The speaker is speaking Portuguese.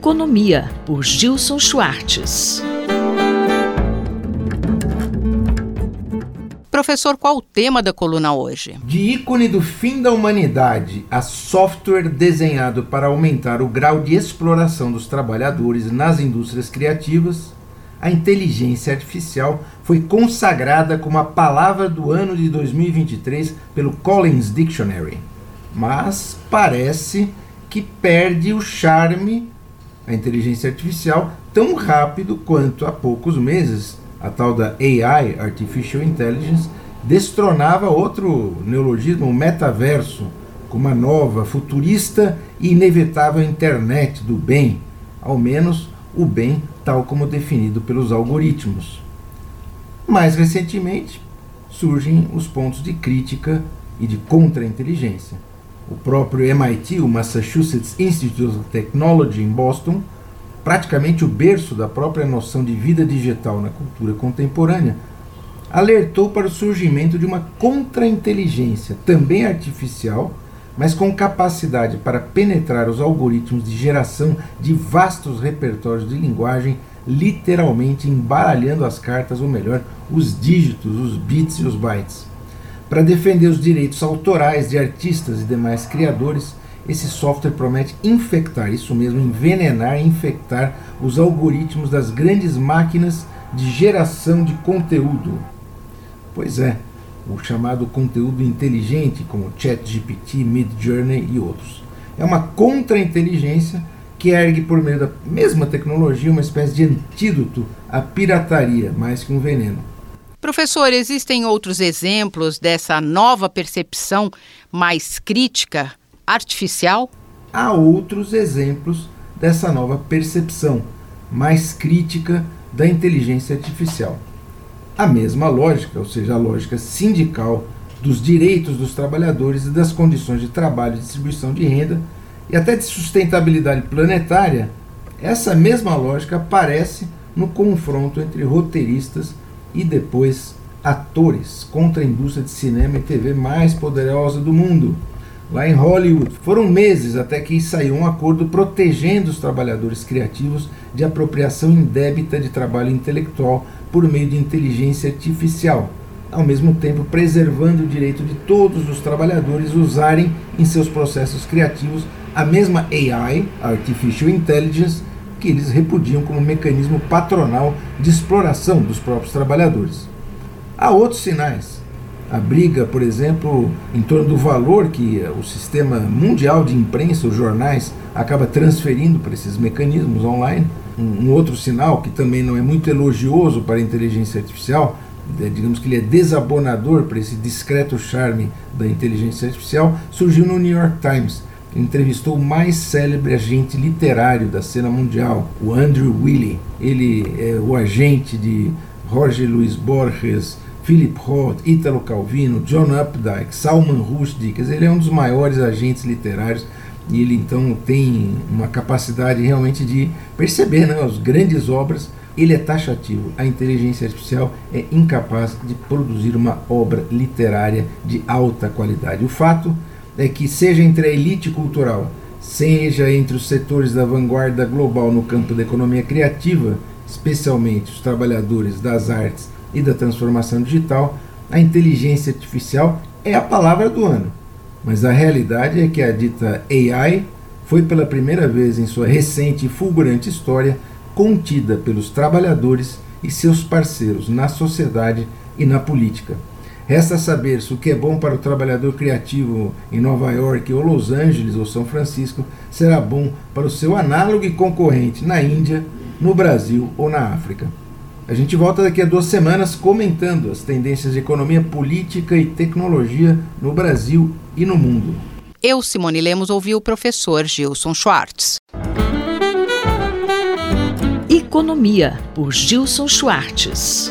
Economia, por Gilson Schwartz. Professor, qual o tema da coluna hoje? De ícone do fim da humanidade a software desenhado para aumentar o grau de exploração dos trabalhadores nas indústrias criativas, a inteligência artificial foi consagrada como a palavra do ano de 2023 pelo Collins Dictionary. Mas parece que perde o charme, a inteligência artificial, tão rápido quanto há poucos meses a tal da AI, Artificial Intelligence, destronava outro neologismo, o metaverso, com uma nova, futurista e inevitável internet do bem, ao menos o bem tal como definido pelos algoritmos. Mais recentemente, surgem os pontos de crítica e de contra-inteligência. O próprio MIT, o Massachusetts Institute of Technology em Boston, praticamente o berço da própria noção de vida digital na cultura contemporânea, alertou para o surgimento de uma contra-inteligência, também artificial, mas com capacidade para penetrar os algoritmos de geração de vastos repertórios de linguagem, literalmente embaralhando as cartas, ou melhor, os dígitos, os bits e os bytes. Para defender os direitos autorais de artistas e demais criadores, esse software promete infectar, isso mesmo, envenenar infectar os algoritmos das grandes máquinas de geração de conteúdo. Pois é, o chamado conteúdo inteligente, como ChatGPT, Midjourney e outros. É uma contra-inteligência que ergue por meio da mesma tecnologia uma espécie de antídoto à pirataria, mais que um veneno. Professor, existem outros exemplos dessa nova percepção mais crítica artificial? Há outros exemplos dessa nova percepção mais crítica da inteligência artificial. A mesma lógica, ou seja, a lógica sindical dos direitos dos trabalhadores e das condições de trabalho distribuição de renda e até de sustentabilidade planetária, essa mesma lógica aparece no confronto entre roteiristas e depois atores contra a indústria de cinema e TV mais poderosa do mundo lá em Hollywood. Foram meses até que saiu um acordo protegendo os trabalhadores criativos de apropriação indébita de trabalho intelectual por meio de inteligência artificial, ao mesmo tempo preservando o direito de todos os trabalhadores usarem em seus processos criativos a mesma AI, Artificial Intelligence, que eles repudiam como mecanismo patronal de exploração dos próprios trabalhadores. Há outros sinais a briga, por exemplo, em torno do valor que o sistema mundial de imprensa, os jornais, acaba transferindo para esses mecanismos online. Um, outro sinal que também não é muito elogioso para a inteligência artificial, é, digamos que ele é desabonador para esse discreto charme da inteligência artificial, surgiu no New York Times, entrevistou o mais célebre agente literário da cena mundial, o Andrew Willey. Ele é o agente de Jorge Luiz Borges, Philip Roth, Italo Calvino, John Updike, Salman Rushdie, quer dizer, ele é um dos maiores agentes literários e ele então tem uma capacidade realmente de perceber né, as grandes obras. Ele é taxativo. A inteligência artificial é incapaz de produzir uma obra literária de alta qualidade. O fato é que, seja entre a elite cultural, seja entre os setores da vanguarda global no campo da economia criativa, especialmente os trabalhadores das artes e da transformação digital, a inteligência artificial é a palavra do ano. Mas a realidade é que a dita AI foi pela primeira vez em sua recente e fulgurante história contida pelos trabalhadores e seus parceiros na sociedade e na política. Resta saber se o que é bom para o trabalhador criativo em Nova York ou Los Angeles ou São Francisco será bom para o seu análogo e concorrente na Índia, no Brasil ou na África. A gente volta daqui a duas semanas comentando as tendências de economia política e tecnologia no Brasil e no mundo. Eu, Simone Lemos, ouvi o professor Gilson Schwartz. Economia, por Gilson Schwartz.